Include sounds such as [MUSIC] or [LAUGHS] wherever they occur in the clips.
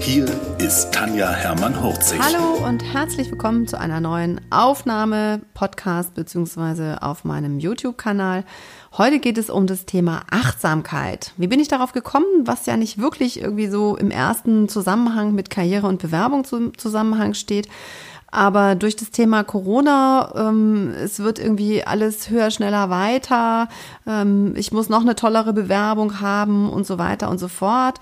Hier ist Tanja Hermann-Hurzig. Hallo und herzlich willkommen zu einer neuen Aufnahme, Podcast beziehungsweise auf meinem YouTube-Kanal. Heute geht es um das Thema Achtsamkeit. Wie bin ich darauf gekommen, was ja nicht wirklich irgendwie so im ersten Zusammenhang mit Karriere und Bewerbung zum Zusammenhang steht. Aber durch das Thema Corona, ähm, es wird irgendwie alles höher, schneller, weiter. Ähm, ich muss noch eine tollere Bewerbung haben und so weiter und so fort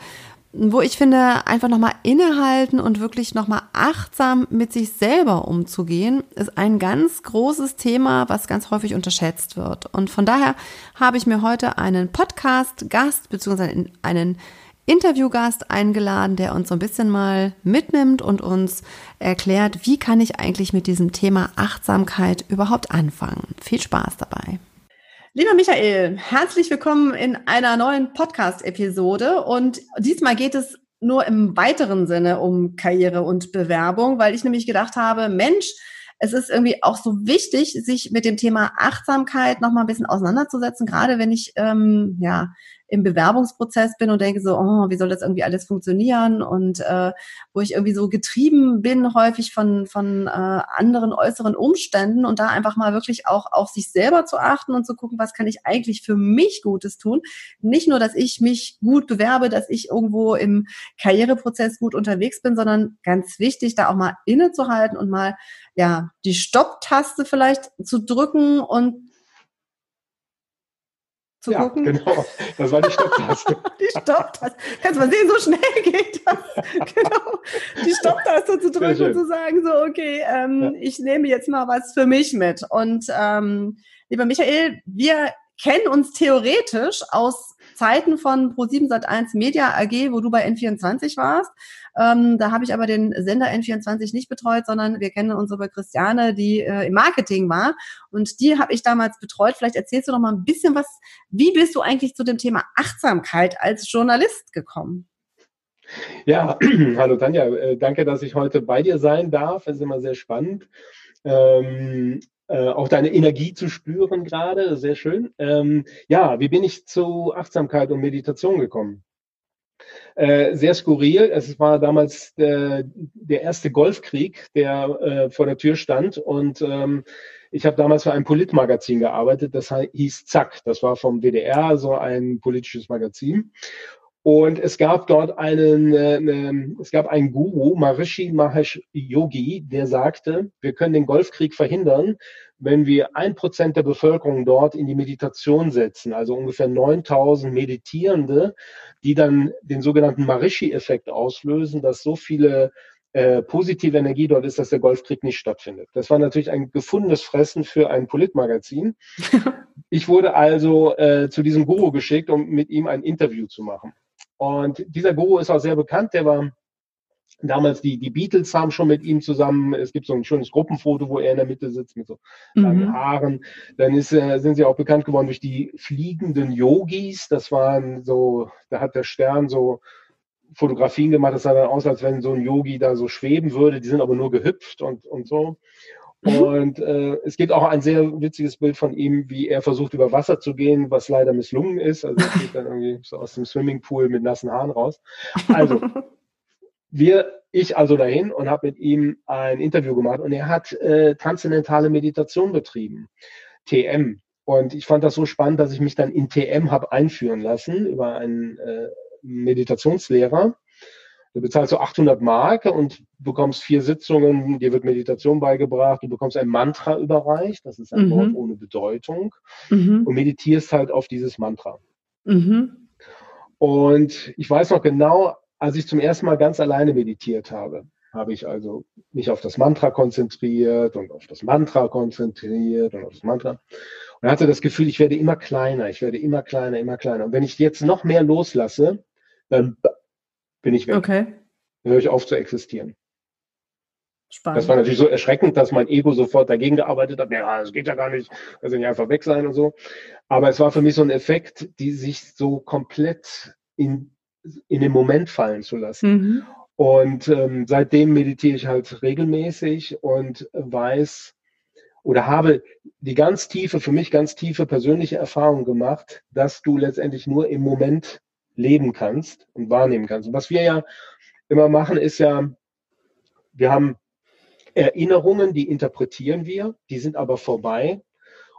wo ich finde, einfach nochmal innehalten und wirklich nochmal achtsam mit sich selber umzugehen, ist ein ganz großes Thema, was ganz häufig unterschätzt wird. Und von daher habe ich mir heute einen Podcast-Gast bzw. einen Interviewgast eingeladen, der uns so ein bisschen mal mitnimmt und uns erklärt, wie kann ich eigentlich mit diesem Thema Achtsamkeit überhaupt anfangen. Viel Spaß dabei. Lieber Michael, herzlich willkommen in einer neuen Podcast-Episode. Und diesmal geht es nur im weiteren Sinne um Karriere und Bewerbung, weil ich nämlich gedacht habe, Mensch, es ist irgendwie auch so wichtig, sich mit dem Thema Achtsamkeit noch mal ein bisschen auseinanderzusetzen, gerade wenn ich ähm, ja im Bewerbungsprozess bin und denke so, oh, wie soll das irgendwie alles funktionieren und äh, wo ich irgendwie so getrieben bin häufig von von äh, anderen äußeren Umständen und da einfach mal wirklich auch auf sich selber zu achten und zu gucken, was kann ich eigentlich für mich Gutes tun. Nicht nur, dass ich mich gut bewerbe, dass ich irgendwo im Karriereprozess gut unterwegs bin, sondern ganz wichtig, da auch mal innezuhalten und mal ja die Stopptaste vielleicht zu drücken und zu ja, gucken. Genau, das war die Stopptaste. [LAUGHS] die Stopptaste. Kannst mal sehen, so schnell geht das. [LAUGHS] genau. Die Stopptaste zu drücken und zu sagen, so, okay, ähm, ja. ich nehme jetzt mal was für mich mit. Und ähm, lieber Michael, wir kennen uns theoretisch aus Zeiten von Pro7 Sat1 Media AG, wo du bei N24 warst. Ähm, da habe ich aber den Sender N24 nicht betreut, sondern wir kennen unsere Christiane, die äh, im Marketing war. Und die habe ich damals betreut. Vielleicht erzählst du noch mal ein bisschen was. Wie bist du eigentlich zu dem Thema Achtsamkeit als Journalist gekommen? Ja, [CLEARS THROAT] hallo Tanja, äh, danke, dass ich heute bei dir sein darf. Es ist immer sehr spannend. Ähm, äh, auch deine Energie zu spüren gerade, sehr schön. Ähm, ja, wie bin ich zu Achtsamkeit und Meditation gekommen? Äh, sehr skurril. Es war damals der, der erste Golfkrieg, der äh, vor der Tür stand. Und ähm, ich habe damals für ein Politmagazin gearbeitet, das hieß Zack. Das war vom WDR, so ein politisches Magazin. Und es gab dort einen, äh, es gab einen Guru, Maharishi Mahesh Yogi, der sagte, wir können den Golfkrieg verhindern, wenn wir ein Prozent der Bevölkerung dort in die Meditation setzen, also ungefähr 9000 Meditierende, die dann den sogenannten Maharishi-Effekt auslösen, dass so viele äh, positive Energie dort ist, dass der Golfkrieg nicht stattfindet. Das war natürlich ein gefundenes Fressen für ein Politmagazin. [LAUGHS] ich wurde also äh, zu diesem Guru geschickt, um mit ihm ein Interview zu machen. Und dieser Guru ist auch sehr bekannt, der war damals die, die Beatles haben schon mit ihm zusammen, es gibt so ein schönes Gruppenfoto, wo er in der Mitte sitzt mit so langen mhm. Haaren. Dann ist, sind sie auch bekannt geworden durch die fliegenden Yogis. Das waren so, da hat der Stern so Fotografien gemacht, das sah dann aus, als wenn so ein Yogi da so schweben würde. Die sind aber nur gehüpft und, und so. Mhm. Und äh, es gibt auch ein sehr witziges Bild von ihm, wie er versucht, über Wasser zu gehen, was leider misslungen ist. Also er geht dann irgendwie so aus dem Swimmingpool mit nassen Haaren raus. Also, [LAUGHS] wir, ich also dahin und habe mit ihm ein Interview gemacht und er hat äh, transzendentale Meditation betrieben, TM. Und ich fand das so spannend, dass ich mich dann in TM habe einführen lassen über einen äh, Meditationslehrer. Du bezahlst so 800 Mark und bekommst vier Sitzungen, dir wird Meditation beigebracht, du bekommst ein Mantra überreicht, das ist ein mhm. Wort ohne Bedeutung mhm. und meditierst halt auf dieses Mantra. Mhm. Und ich weiß noch genau, als ich zum ersten Mal ganz alleine meditiert habe, habe ich also mich auf das Mantra konzentriert und auf das Mantra konzentriert und auf das Mantra. Und hatte das Gefühl, ich werde immer kleiner, ich werde immer kleiner, immer kleiner. Und wenn ich jetzt noch mehr loslasse, dann bin ich weg. Okay. Dann höre ich auf zu existieren. Spannend. Das war natürlich so erschreckend, dass mein Ego sofort dagegen gearbeitet hat. Ja, das geht ja gar nicht. Sind ja einfach weg sein und so. Aber es war für mich so ein Effekt, die sich so komplett in, in den Moment fallen zu lassen. Mhm. Und ähm, seitdem meditiere ich halt regelmäßig und weiß oder habe die ganz tiefe, für mich ganz tiefe persönliche Erfahrung gemacht, dass du letztendlich nur im Moment leben kannst und wahrnehmen kannst. Und was wir ja immer machen, ist ja, wir haben Erinnerungen, die interpretieren wir, die sind aber vorbei.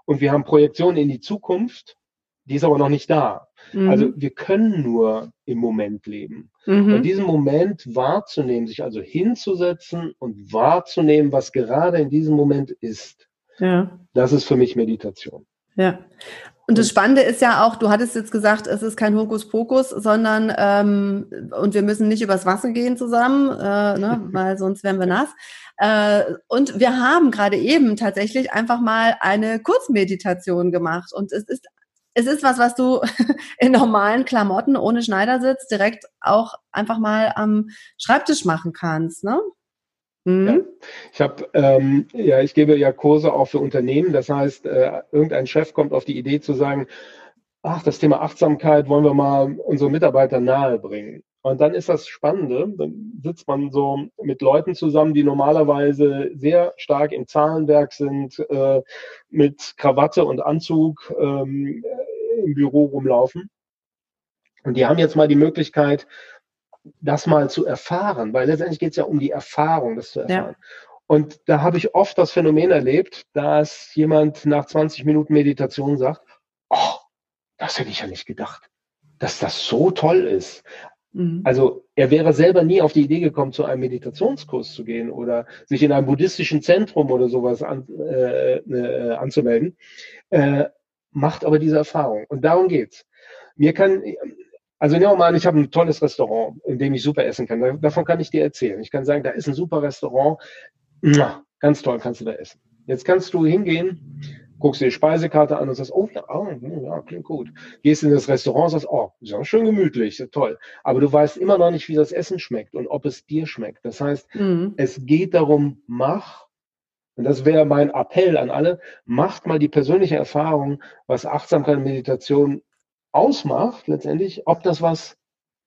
Und wir haben Projektionen in die Zukunft, die ist aber noch nicht da. Mhm. Also wir können nur im Moment leben. Mhm. Und diesen Moment wahrzunehmen, sich also hinzusetzen und wahrzunehmen, was gerade in diesem Moment ist, ja. das ist für mich Meditation. Ja. Und das Spannende ist ja auch, du hattest jetzt gesagt, es ist kein Hokuspokus, sondern ähm, und wir müssen nicht übers Wasser gehen zusammen, äh, ne, [LAUGHS] weil sonst wären wir nass. Äh, und wir haben gerade eben tatsächlich einfach mal eine Kurzmeditation gemacht. Und es ist es ist was, was du [LAUGHS] in normalen Klamotten ohne Schneidersitz direkt auch einfach mal am Schreibtisch machen kannst, ne? Mhm. Ja. Ich habe, ähm, ja, ich gebe ja Kurse auch für Unternehmen. Das heißt, äh, irgendein Chef kommt auf die Idee zu sagen, ach, das Thema Achtsamkeit wollen wir mal unseren Mitarbeitern nahebringen. Und dann ist das Spannende, dann sitzt man so mit Leuten zusammen, die normalerweise sehr stark im Zahlenwerk sind, äh, mit Krawatte und Anzug ähm, im Büro rumlaufen. Und die haben jetzt mal die Möglichkeit, das mal zu erfahren, weil letztendlich geht es ja um die Erfahrung, das zu erfahren. Ja. Und da habe ich oft das Phänomen erlebt, dass jemand nach 20 Minuten Meditation sagt, oh, das hätte ich ja nicht gedacht, dass das so toll ist. Mhm. Also er wäre selber nie auf die Idee gekommen, zu einem Meditationskurs zu gehen oder sich in einem buddhistischen Zentrum oder sowas an, äh, äh, anzumelden, äh, macht aber diese Erfahrung. Und darum geht's. Mir kann, also nehmen wir mal an, ich habe ein tolles Restaurant, in dem ich super essen kann. Davon kann ich dir erzählen. Ich kann sagen, da ist ein super Restaurant. Ganz toll kannst du da essen. Jetzt kannst du hingehen, guckst dir die Speisekarte an und sagst, oh ja, oh, ja, klingt gut. Gehst in das Restaurant und sagst, oh, ist ja schön gemütlich, toll. Aber du weißt immer noch nicht, wie das Essen schmeckt und ob es dir schmeckt. Das heißt, mhm. es geht darum, mach, und das wäre mein Appell an alle, macht mal die persönliche Erfahrung, was Achtsamkeit und Meditation ausmacht, letztendlich, ob das was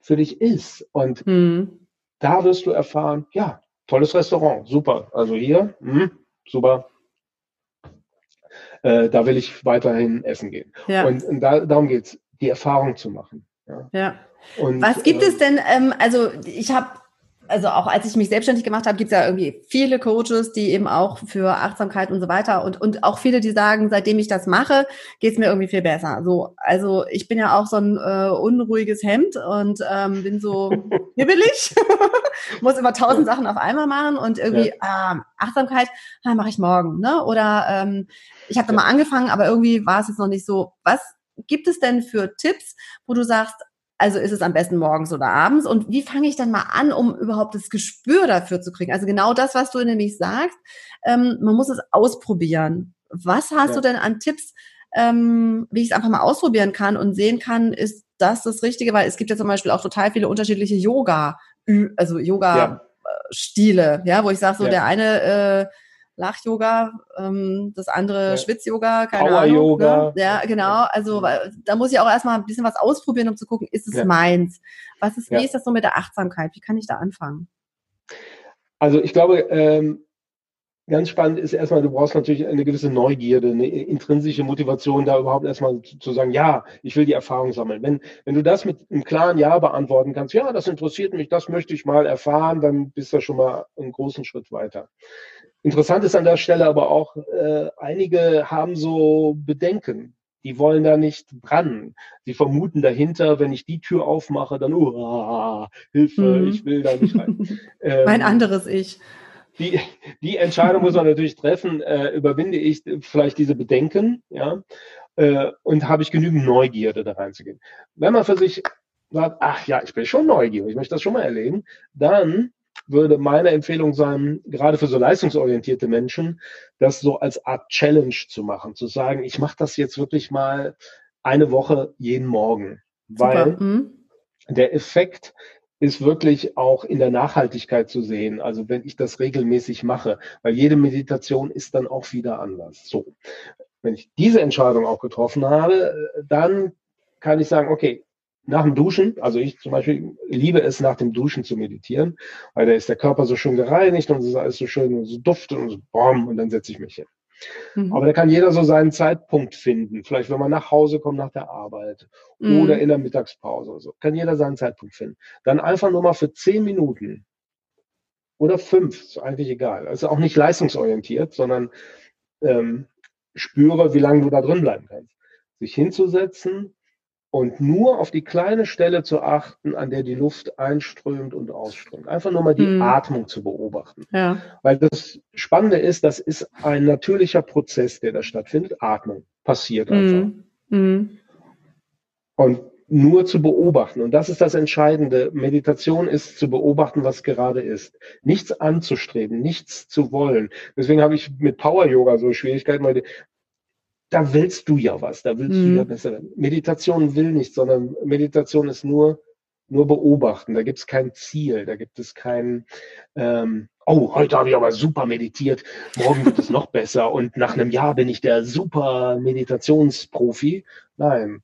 für dich ist. Und mhm. da wirst du erfahren, ja, tolles Restaurant, super. Also hier, mh, super, äh, da will ich weiterhin essen gehen. Ja. Und, und da, darum geht's, die Erfahrung zu machen. Ja. ja. Und, Was gibt äh, es denn, ähm, also ich habe also auch als ich mich selbstständig gemacht habe, gibt es ja irgendwie viele Coaches, die eben auch für Achtsamkeit und so weiter und, und auch viele, die sagen, seitdem ich das mache, geht es mir irgendwie viel besser. So, also ich bin ja auch so ein äh, unruhiges Hemd und ähm, bin so [LAUGHS] hibbelig, [LAUGHS] muss immer tausend Sachen auf einmal machen und irgendwie ja. ähm, Achtsamkeit ah, mache ich morgen, ne? Oder ähm, ich habe da mal angefangen, aber irgendwie war es jetzt noch nicht so. Was gibt es denn für Tipps, wo du sagst, also ist es am besten morgens oder abends? Und wie fange ich dann mal an, um überhaupt das Gespür dafür zu kriegen? Also genau das, was du nämlich sagst, ähm, man muss es ausprobieren. Was hast ja. du denn an Tipps, ähm, wie ich es einfach mal ausprobieren kann und sehen kann, ist das das Richtige? Weil es gibt ja zum Beispiel auch total viele unterschiedliche Yoga, also Yoga-Stile, ja. ja. wo ich sage, so ja. der eine äh, Lach-Yoga, ähm, das andere ja. Schwitz-Yoga, keine Power Ahnung. Yoga. Ne? Ja, genau. Also da muss ich auch erstmal ein bisschen was ausprobieren, um zu gucken, ist es ja. meins? Was ist, wie ist das so mit der Achtsamkeit? Wie kann ich da anfangen? Also ich glaube, ähm, ganz spannend ist erstmal, du brauchst natürlich eine gewisse Neugierde, eine intrinsische Motivation, da überhaupt erstmal zu, zu, sagen, ja, ich will die Erfahrung sammeln. Wenn, wenn du das mit einem klaren Ja beantworten kannst, ja, das interessiert mich, das möchte ich mal erfahren, dann bist du schon mal einen großen Schritt weiter. Interessant ist an der Stelle aber auch, äh, einige haben so Bedenken. Die wollen da nicht dran. Sie vermuten dahinter, wenn ich die Tür aufmache, dann, uh, Hilfe, mhm. ich will da nicht rein. [LAUGHS] Ähm, mein anderes Ich. Die, die Entscheidung muss man natürlich treffen, äh, überwinde ich vielleicht diese Bedenken, ja, äh, und habe ich genügend Neugierde da reinzugehen. Wenn man für sich sagt, ach ja, ich bin schon neugierig, ich möchte das schon mal erleben, dann würde meine Empfehlung sein, gerade für so leistungsorientierte Menschen, das so als Art Challenge zu machen, zu sagen, ich mache das jetzt wirklich mal eine Woche jeden Morgen, weil mhm. der Effekt ist wirklich auch in der Nachhaltigkeit zu sehen. Also wenn ich das regelmäßig mache, weil jede Meditation ist dann auch wieder anders. So. Wenn ich diese Entscheidung auch getroffen habe, dann kann ich sagen, okay, nach dem Duschen, also ich zum Beispiel liebe es nach dem Duschen zu meditieren, weil da ist der Körper so schön gereinigt und es ist alles so schön so duftet und so bom, und dann setze ich mich hin. Mhm. Aber da kann jeder so seinen Zeitpunkt finden. Vielleicht, wenn man nach Hause kommt nach der Arbeit mhm. oder in der Mittagspause oder so. Kann jeder seinen Zeitpunkt finden. Dann einfach nur mal für zehn Minuten oder fünf, ist eigentlich egal. Also auch nicht leistungsorientiert, sondern ähm, spüre, wie lange du da drin bleiben kannst. Sich hinzusetzen und nur auf die kleine Stelle zu achten, an der die Luft einströmt und ausströmt. Einfach nur mal die mhm. Atmung zu beobachten. Ja. Weil das Spannende ist, das ist ein natürlicher Prozess, der da stattfindet. Atmung passiert einfach. Mhm. Und nur zu beobachten. Und das ist das Entscheidende. Meditation ist zu beobachten, was gerade ist. Nichts anzustreben, nichts zu wollen. Deswegen habe ich mit Power Yoga so Schwierigkeiten, weil da willst du ja was, da willst mhm. du ja besser werden. Meditation will nicht, sondern Meditation ist nur, nur beobachten. Da gibt es kein Ziel, da gibt es kein, ähm, oh, heute habe ich aber super meditiert, morgen wird es noch besser und nach einem Jahr bin ich der super Meditationsprofi. Nein.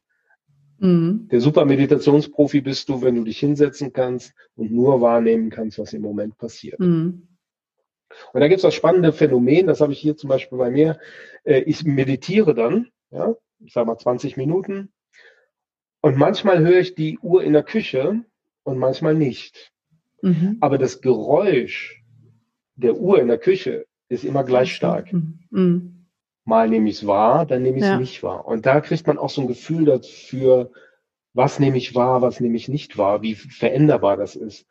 Mhm. Der super Meditationsprofi bist du, wenn du dich hinsetzen kannst und nur wahrnehmen kannst, was im Moment passiert. Mhm. Und da gibt es das spannende Phänomen, das habe ich hier zum Beispiel bei mir. Äh, ich meditiere dann, ja, ich sage mal 20 Minuten. Und manchmal höre ich die Uhr in der Küche und manchmal nicht. Mhm. Aber das Geräusch der Uhr in der Küche ist immer gleich stark. Mhm. mhm. Mal nehme ich es wahr, dann nehme ich es ja. nicht wahr. Und da kriegt man auch so ein Gefühl dafür, was nehme ich wahr, was nehme ich nicht wahr, wie veränderbar das ist.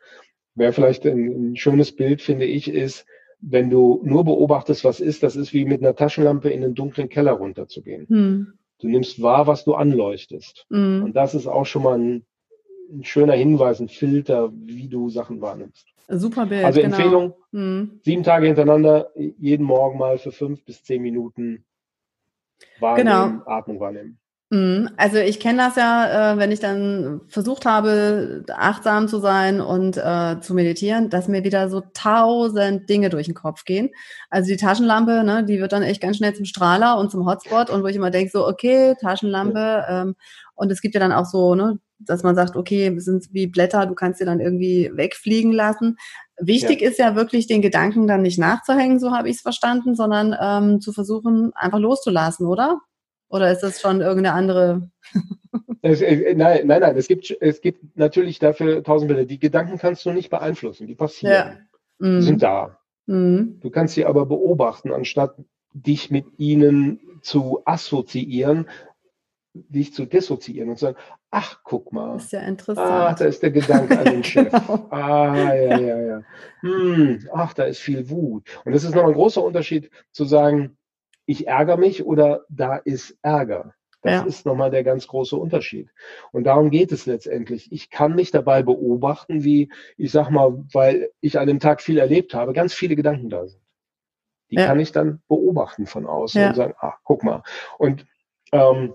Wäre vielleicht ein, ein schönes Bild, finde ich, ist, wenn du nur beobachtest, was ist, das ist wie mit einer Taschenlampe in den dunklen Keller runterzugehen. Hm. Du nimmst wahr, was du anleuchtest. Hm. Und das ist auch schon mal ein, ein, schöner Hinweis, ein Filter, wie du Sachen wahrnimmst. Super Bild. Also genau. Empfehlung, hm. sieben Tage hintereinander, jeden Morgen mal für fünf bis zehn Minuten wahrnehmen, genau. Atmung wahrnehmen. Mhm. Also ich kenne das ja, äh, wenn ich dann versucht habe, achtsam zu sein und äh, zu meditieren, dass mir wieder so tausend Dinge durch den Kopf gehen. Also die Taschenlampe, ne, die wird dann echt ganz schnell zum Strahler und zum Hotspot und wo ich immer denke, so, okay, Taschenlampe. Ähm, und es gibt ja dann auch so, ne, dass man sagt, okay, sind wie Blätter, du kannst sie dann irgendwie wegfliegen lassen. Wichtig ja. ist ja wirklich, den Gedanken dann nicht nachzuhängen, so habe ich es verstanden, sondern ähm, zu versuchen, einfach loszulassen, oder? Oder ist das schon irgendeine andere? [LAUGHS] es, äh, nein, nein, nein. Es gibt, es gibt natürlich dafür tausend Bilder. Die Gedanken kannst du nicht beeinflussen. Die passieren. Ja. Die sind da. Mhm. Du kannst sie aber beobachten, anstatt dich mit ihnen zu assoziieren, dich zu dissoziieren und zu sagen, ach, guck mal. Das ist ja interessant. Ach, da ist der Gedanke an den [LAUGHS] Chef. genau. Ah, ja, ja, ja. Hm, ach, da ist viel Wut. Und das ist noch ein großer Unterschied zu sagen, ich ärgere mich oder da ist Ärger. Das ja. ist nochmal der ganz große Unterschied. Und darum geht es letztendlich. Ich kann mich dabei beobachten, wie, ich sag mal, weil ich an dem Tag viel erlebt habe, ganz viele Gedanken da sind. Die ja. kann ich dann beobachten von außen ja. und sagen, ach, guck mal. Und ähm,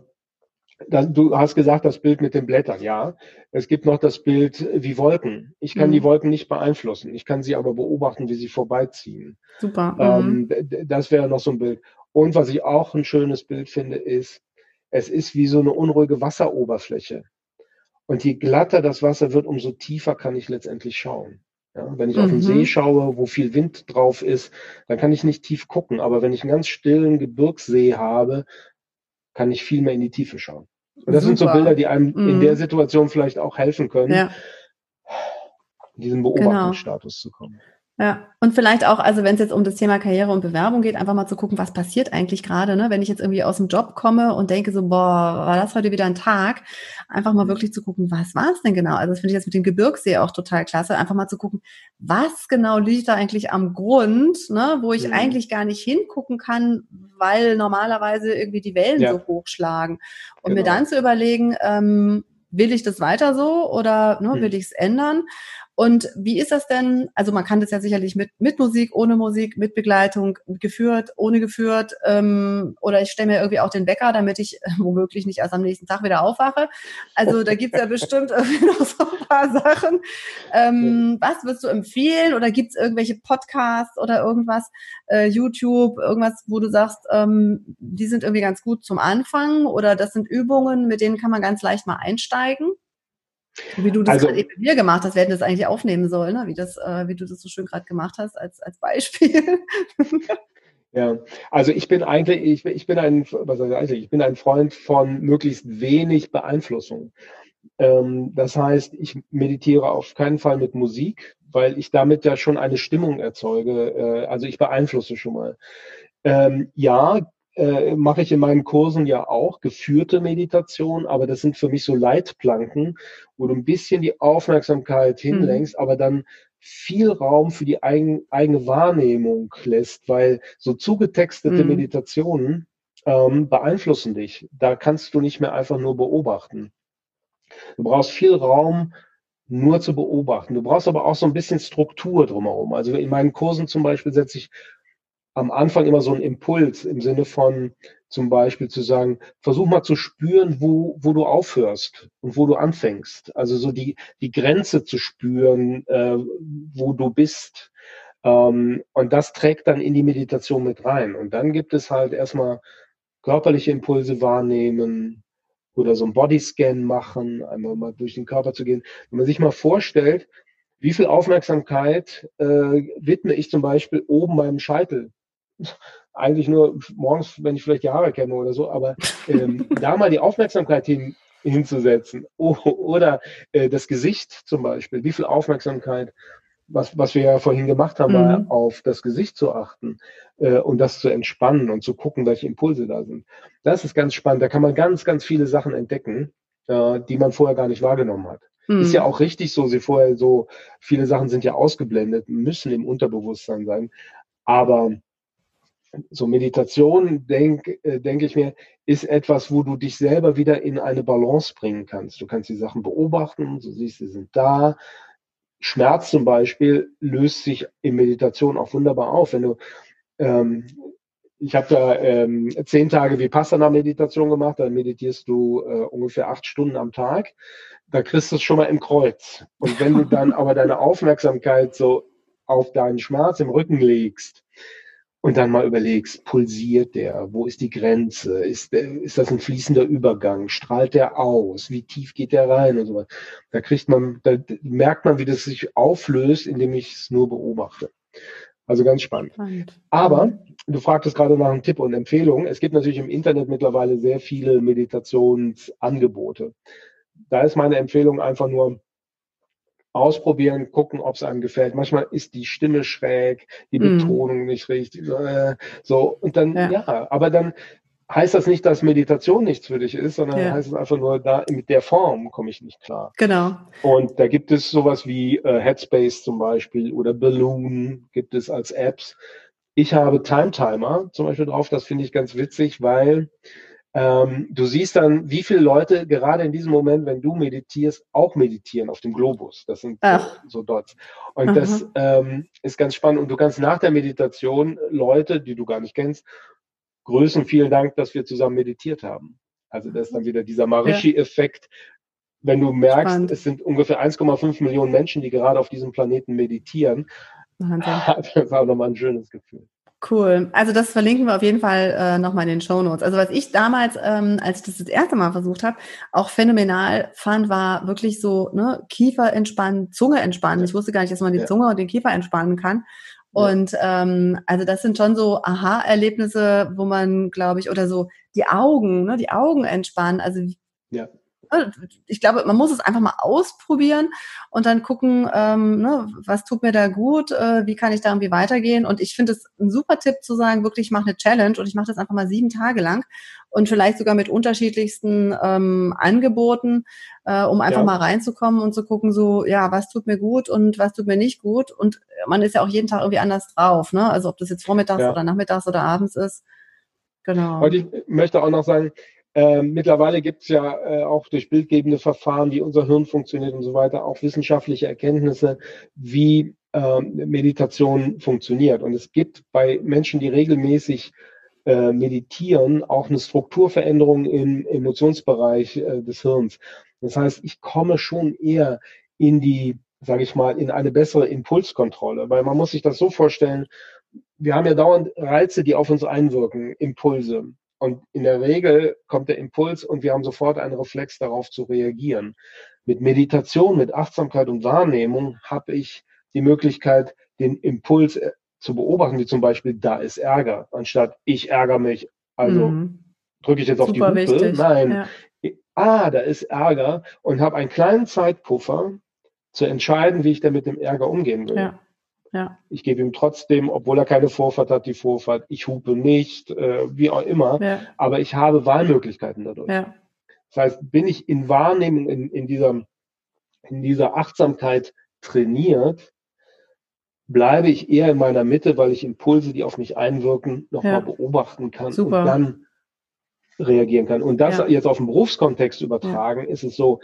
da, du hast gesagt, das Bild mit den Blättern, ja. Es gibt noch das Bild wie Wolken. Ich kann mhm. die Wolken nicht beeinflussen. Ich kann sie aber beobachten, wie sie vorbeiziehen. Super. Ähm, mhm. das wäre noch so ein Bild. Und was ich auch ein schönes Bild finde, ist, es ist wie so eine unruhige Wasseroberfläche. Und je glatter das Wasser wird, umso tiefer kann ich letztendlich schauen. Ja, wenn ich mhm. auf den See mhm. schaue, wo viel Wind drauf ist, dann kann ich nicht tief gucken. Aber wenn ich einen ganz stillen Gebirgssee habe, kann ich viel mehr in die Tiefe schauen. Und das Super. sind so Bilder, die einem mhm. in der Situation vielleicht auch helfen können, ja. in diesen genau. Beobachtungsstatus genau. zu kommen. Ja, und vielleicht auch, also wenn es jetzt um das Thema Karriere und Bewerbung geht, einfach mal zu gucken, was passiert eigentlich gerade, ne? Wenn ich jetzt irgendwie aus dem Job komme und denke so, boah, war das heute wieder ein Tag, einfach mal wirklich zu gucken, was war es denn genau? Also das finde ich jetzt mit dem Gebirgssee auch total klasse, einfach mal zu gucken, was genau liegt da eigentlich am Grund, ne? Wo ich mhm. eigentlich gar nicht hingucken kann, weil normalerweise irgendwie die Wellen ja. so hochschlagen. Und genau. mir dann zu überlegen, ähm, will ich das weiter so oder ne, will mhm. ich es ändern? Und wie ist das denn? Also man kann das ja sicherlich mit, mit Musik, ohne Musik, mit Begleitung, geführt, ohne geführt. Ähm, oder ich stelle mir irgendwie auch den Wecker, damit ich äh, womöglich nicht erst am nächsten Tag wieder aufwache. Also da gibt's ja bestimmt [LAUGHS] irgendwie noch so ein paar Sachen. Ähm, was würdest du empfehlen? Oder gibt's irgendwelche Podcasts oder irgendwas, äh, YouTube, irgendwas, wo du sagst, ähm, die sind irgendwie ganz gut zum Anfang? Oder das sind Übungen, mit denen kann man ganz leicht mal einsteigen? Wie du das also, gerade eben mit mir gemacht hast, wir hätten das eigentlich aufnehmen sollen, ne? wie, das, äh, wie du das so schön gerade gemacht hast als, als Beispiel. [LAUGHS] Ja, also ich bin eigentlich, ich, ich bin ein, was heißt eigentlich, ich bin ein Freund von möglichst wenig Beeinflussung. Ähm, das heißt, ich meditiere auf keinen Fall mit Musik, weil ich damit ja schon eine Stimmung erzeuge. Äh, also ich beeinflusse schon mal. Ähm, ja, äh, mache ich in meinen Kursen ja auch geführte Meditation, aber das sind für mich so Leitplanken, wo du ein bisschen die Aufmerksamkeit mhm. hinlenkst, mhm. aber dann viel Raum für die eigen, eigene Wahrnehmung lässt, weil so zugetextete mhm. Meditationen ähm, beeinflussen dich. Da kannst du nicht mehr einfach nur beobachten. Du brauchst viel Raum nur zu beobachten. Du brauchst aber auch so ein bisschen Struktur drumherum. Also in meinen Kursen zum Beispiel setze ich am Anfang immer so einen Impuls im Sinne von zum Beispiel zu sagen, versuch mal zu spüren, wo, wo du aufhörst und wo du anfängst. Also so die, die Grenze zu spüren, äh, wo du bist. Ähm, und das trägt dann in die Meditation mit rein. Und dann gibt es halt erstmal körperliche Impulse wahrnehmen oder so ein Bodyscan machen, einmal mal durch den Körper zu gehen. Wenn man sich mal vorstellt, wie viel Aufmerksamkeit äh, widme ich zum Beispiel oben meinem Scheitel? Eigentlich nur morgens, wenn ich vielleicht die Haare kenne oder so, aber ähm, [LAUGHS] da mal die Aufmerksamkeit hin, hinzusetzen oh, oder äh, das Gesicht zum Beispiel, wie viel Aufmerksamkeit, was, was wir ja vorhin gemacht haben, mhm. auf das Gesicht zu achten äh, und das zu entspannen und zu gucken, welche Impulse da sind. Das ist ganz spannend. Da kann man ganz, ganz viele Sachen entdecken, äh, die man vorher gar nicht wahrgenommen hat. Mhm. Ist ja auch richtig so, sie vorher so, viele Sachen sind ja ausgeblendet, müssen im Unterbewusstsein sein. Aber so Meditation, denke äh, denk ich mir, ist etwas, wo du dich selber wieder in eine Balance bringen kannst. Du kannst die Sachen beobachten, du siehst, sie sind da. Schmerz zum Beispiel löst sich in Meditation auch wunderbar auf. Wenn du, ähm, ich habe da ähm, zehn Tage Vipassana-Meditation gemacht, da meditierst du äh, ungefähr acht Stunden am Tag. Da kriegst du es schon mal im Kreuz. Und wenn du dann [LAUGHS] aber deine Aufmerksamkeit so auf deinen Schmerz im Rücken legst, und dann mal überlegst, pulsiert der? Wo ist die Grenze? Ist, ist das ein fließender Übergang? Strahlt der aus? Wie tief geht der rein und so weiter? Da kriegt man, da merkt man, wie das sich auflöst, indem ich es nur beobachte. Also ganz spannend. spannend. Aber du fragtest gerade nach einem Tipp und Empfehlung. Es gibt natürlich im Internet mittlerweile sehr viele Meditationsangebote. Da ist meine Empfehlung einfach nur, ausprobieren, gucken, ob es einem gefällt. Manchmal ist die Stimme schräg, die mm. Betonung nicht richtig. Äh, so, und dann, ja. ja, aber dann heißt das nicht, dass Meditation nichts für dich ist, sondern ja. heißt es einfach nur, da mit der Form komme ich nicht klar. Genau. Und da gibt es sowas wie äh, Headspace zum Beispiel oder Balloon gibt es als Apps. Ich habe Time Timer zum Beispiel drauf, das finde ich ganz witzig, weil ähm, du siehst dann, wie viele Leute gerade in diesem Moment, wenn du meditierst, auch meditieren auf dem Globus. Das sind so, so, Dots. Und Aha. das ähm, ist ganz spannend. Und du kannst nach der Meditation Leute, die du gar nicht kennst, grüßen. Vielen Dank, dass wir zusammen meditiert haben. Also das ist dann wieder dieser Marishi-Effekt. Wenn du merkst, Spannend. es sind ungefähr 1,5 Millionen Menschen, die gerade auf diesem Planeten meditieren, hat [LAUGHS] das auch nochmal ein schönes Gefühl. Cool. Also das verlinken wir auf jeden Fall äh, nochmal in den Show Notes. Also was ich damals, ähm, als ich das das erste Mal versucht habe, auch phänomenal fand, war wirklich so ne, Kiefer entspannen, Zunge entspannen. Ich wusste gar nicht, dass man die ja. Zunge und den Kiefer entspannen kann. Und ähm, also das sind schon so Aha-Erlebnisse, wo man, glaube ich, oder so die Augen, ne, die Augen entspannen. Also ja. Ne, ich glaube, man muss es einfach mal ausprobieren und dann gucken, ähm, ne, was tut mir da gut, äh, wie kann ich da irgendwie weitergehen. Und ich finde es ein super Tipp zu sagen, wirklich, ich mache eine Challenge und ich mache das einfach mal sieben Tage lang und vielleicht sogar mit unterschiedlichsten ähm, Angeboten, äh, um einfach ja. mal reinzukommen und zu gucken, so, ja, was tut mir gut und was tut mir nicht gut. Und man ist ja auch jeden Tag irgendwie anders drauf, ne? Also ob das jetzt vormittags ja. oder nachmittags oder abends ist. Genau. Und ich möchte auch noch sagen, ähm, mittlerweile gibt es ja äh, auch durch bildgebende Verfahren, wie unser Hirn funktioniert und so weiter, auch wissenschaftliche Erkenntnisse, wie ähm, Meditation funktioniert. Und es gibt bei Menschen, die regelmäßig äh, meditieren, auch eine Strukturveränderung im Emotionsbereich äh, des Hirns. Das heißt, ich komme schon eher in die, sage ich mal, in eine bessere Impulskontrolle, weil man muss sich das so vorstellen, wir haben ja dauernd Reize, die auf uns einwirken, Impulse. Und in der Regel kommt der Impuls und wir haben sofort einen Reflex darauf zu reagieren. Mit Meditation, mit Achtsamkeit und Wahrnehmung habe ich die Möglichkeit, den Impuls äh, zu beobachten, wie zum Beispiel, da ist Ärger, anstatt ich ärgere mich. Also mhm. drücke ich jetzt auf die Hupe. Wichtig. Nein. Ja. Ah, da ist Ärger und habe einen kleinen Zeitpuffer zu entscheiden, wie ich denn mit dem Ärger umgehen will. Ja. Ja. Ich gebe ihm trotzdem, obwohl er keine Vorfahrt hat, die Vorfahrt. Ich hupe nicht, äh, wie auch immer. Ja. Aber ich habe Wahlmöglichkeiten dadurch. Ja. Das heißt, bin ich in Wahrnehmung, in, in, dieser, in dieser Achtsamkeit trainiert, bleibe ich eher in meiner Mitte, weil ich Impulse, die auf mich einwirken, nochmal beobachten kann Super. und dann reagieren kann. Und das jetzt auf den Berufskontext übertragen, ist es so,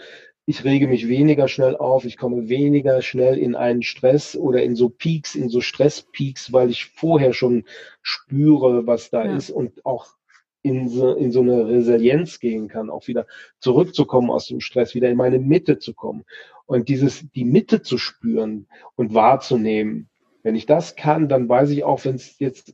ich rege mich weniger schnell auf, ich komme weniger schnell in einen Stress oder in so Peaks, in so Stresspeaks, weil ich vorher schon spüre, was da ist und auch in so, in so eine Resilienz gehen kann, auch wieder zurückzukommen aus dem Stress, wieder in meine Mitte zu kommen. Und dieses, die Mitte zu spüren und wahrzunehmen, wenn ich das kann, dann weiß ich auch, wenn es jetzt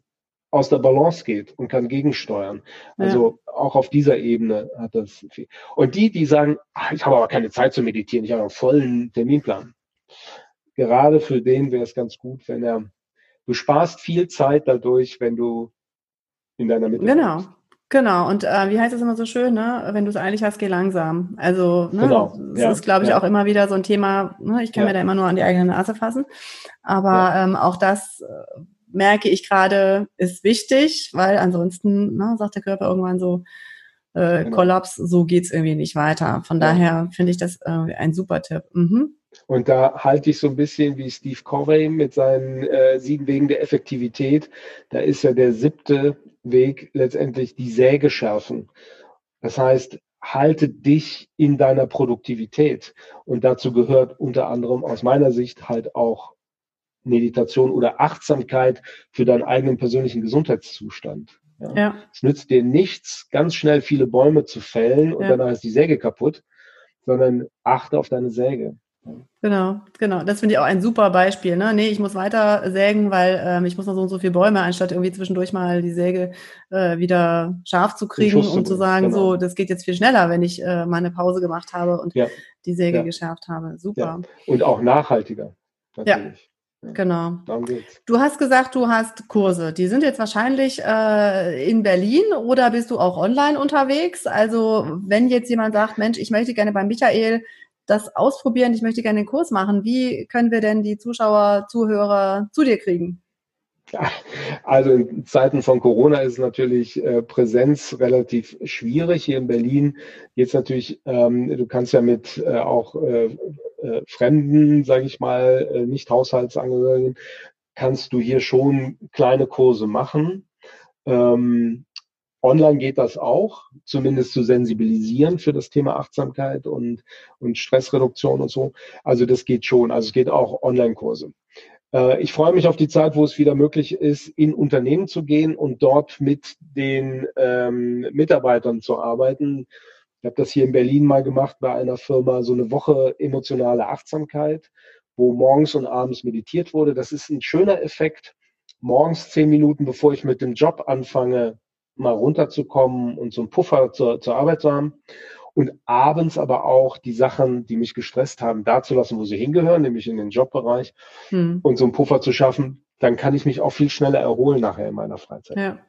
aus der Balance geht und kann gegensteuern. Also ja. auch auf dieser Ebene hat das viel. Und die, die sagen, ach, ich habe aber keine Zeit zu meditieren, ich habe einen vollen Terminplan. Gerade für den wäre es ganz gut, wenn er, du sparst viel Zeit dadurch, wenn du in deiner Mitte Genau. Bist. Genau, und äh, wie heißt es immer so schön, ne? wenn du es eilig hast, geh langsam. Also ne? genau. das ja. ist, glaube ich, ja. auch immer wieder so ein Thema, ne? ich kann mir da immer nur an die eigene Nase fassen, aber ähm, auch das äh, merke ich gerade, ist wichtig, weil ansonsten ne, sagt der Körper irgendwann so, äh, genau. Kollaps, so geht's irgendwie nicht weiter. Von daher finde ich das äh, ein super Tipp. Mhm. Und da halte ich so ein bisschen wie Steve Covey mit seinen äh, sieben Wegen der Effektivität. Da ist ja der siebte Weg letztendlich die Säge schärfen. Das heißt, halte dich in deiner Produktivität. Und dazu gehört unter anderem aus meiner Sicht halt auch Meditation oder Achtsamkeit für deinen eigenen persönlichen Gesundheitszustand. Ja. ja. Es nützt dir nichts, ganz schnell viele Bäume zu fällen und ja. danach ist die Säge kaputt, sondern achte auf deine Säge. Genau, genau. Das finde ich auch ein super Beispiel. Ne? Nee, ich muss weiter sägen, weil ähm, ich muss noch so und so viele Bäume, anstatt irgendwie zwischendurch mal die Säge äh, wieder scharf zu kriegen und um zu sagen, genau. so, das geht jetzt viel schneller, wenn ich äh, mal eine Pause gemacht habe und ja. die Säge geschärft habe. Super. Und auch nachhaltiger. Natürlich. Ja. Genau. Du hast gesagt, du hast Kurse. Die sind jetzt wahrscheinlich äh, in Berlin oder bist du auch online unterwegs? Also wenn jetzt jemand sagt, Mensch, ich möchte gerne beim Michael das ausprobieren, ich möchte gerne einen Kurs machen. Wie können wir denn die Zuschauer, Zuhörer zu dir kriegen? [LAUGHS] Also in Zeiten von Corona ist natürlich äh, Präsenz relativ schwierig. Hier in Berlin es natürlich, ähm, du kannst ja mit äh, auch äh, äh Fremden, sage ich mal, äh, nicht Haushaltsangehörigen, kannst du hier schon kleine Kurse machen. Ähm, Online geht das auch, zumindest zu sensibilisieren für das Thema Achtsamkeit und, und Stressreduktion und so. Also das geht schon. Also es geht auch Online-Kurse. Äh, ich freue mich auf die Zeit, wo es wieder möglich ist, in Unternehmen zu gehen und dort mit den ähm, Mitarbeitern zu arbeiten. Ich habe das hier in Berlin mal gemacht bei einer Firma, so eine Woche emotionale Achtsamkeit, wo morgens und abends meditiert wurde. Das ist ein schöner Effekt. Morgens zehn Minuten, bevor ich mit dem Job anfange, mal runterzukommen und so einen Puffer zur, zur Arbeit zu haben. Und abends aber auch die Sachen, die mich gestresst haben, da zu lassen, wo sie hingehören, nämlich in den Jobbereich hm. und so einen Puffer zu schaffen, dann kann ich mich auch viel schneller erholen nachher in meiner Freizeit. Ja.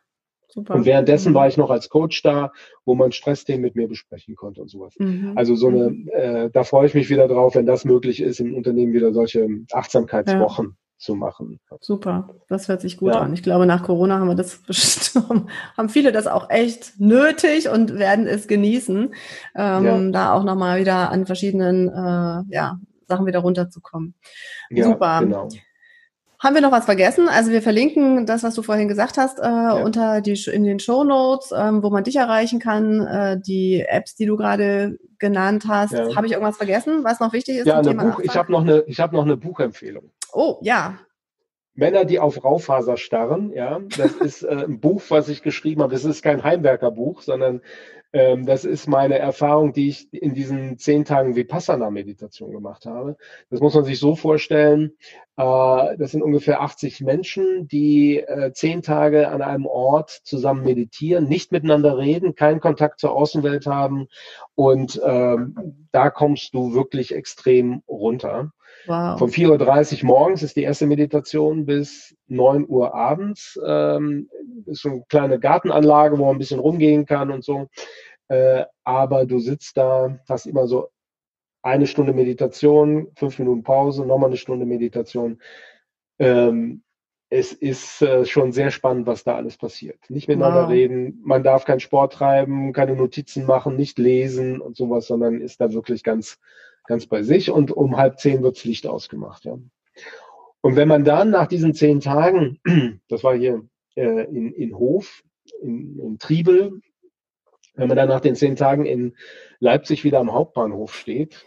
Super. Und währenddessen mhm. war ich noch als Coach da, wo man Stressthemen mit mir besprechen konnte und sowas. Mhm. Also so eine, mhm. äh, da freue ich mich wieder drauf, wenn das möglich ist, im Unternehmen wieder solche Achtsamkeitswochen zu machen. Super, das hört sich gut ja. an. Ich glaube, nach Corona haben wir das [LAUGHS] haben viele das auch echt nötig und werden es genießen, ähm, ja. da auch nochmal wieder an verschiedenen äh, ja, Sachen wieder runterzukommen. Ja, Super. Genau. Haben wir noch was vergessen? Also wir verlinken das, was du vorhin gesagt hast, äh, ja. unter die in den Show Notes, ähm, wo man dich erreichen kann. Äh, die Apps, die du gerade genannt hast. Ja. Habe ich irgendwas vergessen, was noch wichtig ist? Ja, eine Buch, ich habe noch eine, ich habe noch eine Buchempfehlung. Oh, ja. Männer, die auf Raufaser starren, ja, das [LAUGHS] ist äh, ein Buch, was ich geschrieben habe. Das ist kein Heimwerkerbuch, sondern Ähm, das ist meine Erfahrung, die ich in diesen zehn Tagen Vipassana-Meditation gemacht habe. Das muss man sich so vorstellen. Äh, das sind ungefähr 80 Menschen, die äh, zehn Tage an einem Ort zusammen meditieren, nicht miteinander reden, keinen Kontakt zur Außenwelt haben. Und ähm, da kommst du wirklich extrem runter. Wow. Von 4.30 Uhr morgens ist die erste Meditation bis 9 Uhr abends. Ähm, ist so eine kleine Gartenanlage, wo man ein bisschen rumgehen kann und so. Äh, aber du sitzt da, hast immer so eine Stunde Meditation, fünf Minuten Pause, nochmal eine Stunde Meditation. Ähm, es ist äh, schon sehr spannend, was da alles passiert. Nicht miteinander wow. reden, man darf keinen Sport treiben, keine Notizen machen, nicht lesen und sowas, sondern ist da wirklich ganz, ganz bei sich. Und um halb zehn wirds Licht ausgemacht. Ja. Und wenn man dann nach diesen zehn Tagen, [CLEARS THROAT] das war hier äh, in, in Hof, in, in Triebel, wenn man dann nach den zehn Tagen in Leipzig wieder am Hauptbahnhof steht,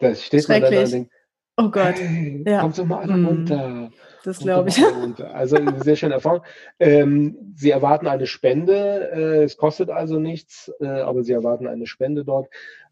da steht man da und denkt, oh Gott, hey, ja. kommt doch mal alle mm. Das glaube ich. Also eine sehr schöne Erfahrung. Ähm, Sie erwarten eine Spende. Äh, es kostet also nichts, äh, aber Sie erwarten eine Spende dort.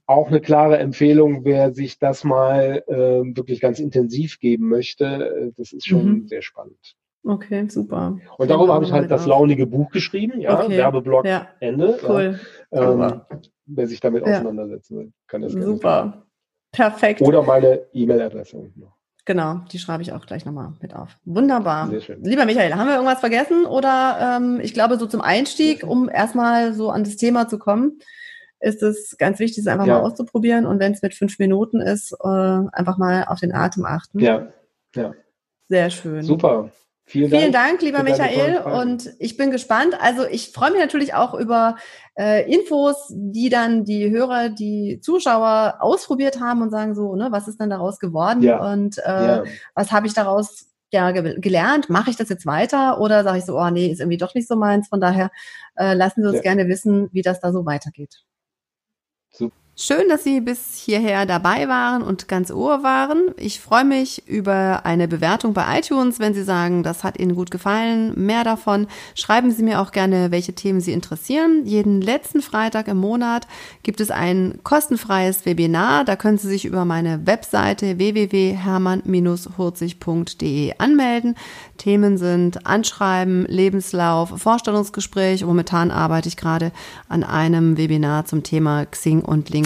Auch eine klare Empfehlung, wer sich das mal äh, wirklich ganz intensiv geben möchte. Äh, das ist schon mhm. sehr spannend. Okay, super. Und darüber habe ich halt das launige Buch geschrieben, ja, okay. Werbeblock ja. Ende. Cool. Ja. Ähm, wer sich damit auseinandersetzen will, kann das gerne Super. Perfekt. Oder meine E-Mail-Adresse Genau, die schreibe ich auch gleich nochmal mit auf. Wunderbar. Lieber Michael, haben wir irgendwas vergessen? Oder ähm, ich glaube, so zum Einstieg, um erstmal so an das Thema zu kommen, ist es ganz wichtig, es einfach ja. mal auszuprobieren und wenn es mit fünf Minuten ist, äh, einfach mal auf den Atem achten. Ja, ja. Sehr schön. Super. Vielen Dank, Vielen Dank lieber Michael. Und ich bin gespannt. Also ich freue mich natürlich auch über äh, Infos, die dann die Hörer, die Zuschauer ausprobiert haben und sagen so, ne, was ist denn daraus geworden ja. und äh, ja. was habe ich daraus ja, gelernt? Mache ich das jetzt weiter oder sage ich so, oh nee, ist irgendwie doch nicht so meins. Von daher äh, lassen Sie uns ja. gerne wissen, wie das da so weitergeht. Super. Schön, dass Sie bis hierher dabei waren und ganz Ohr waren. Ich freue mich über eine Bewertung bei iTunes, wenn Sie sagen, das hat Ihnen gut gefallen. Mehr davon. Schreiben Sie mir auch gerne, welche Themen Sie interessieren. Jeden letzten Freitag im Monat gibt es ein kostenfreies Webinar. Da können Sie sich über meine Webseite www.hermann-hurzig.de anmelden. Themen sind Anschreiben, Lebenslauf, Vorstellungsgespräch. Momentan arbeite ich gerade an einem Webinar zum Thema Xing und LinkedIn.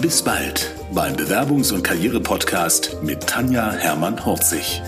Bis bald beim Bewerbungs- und Karriere-Podcast mit Tanja Hermann-Horzig.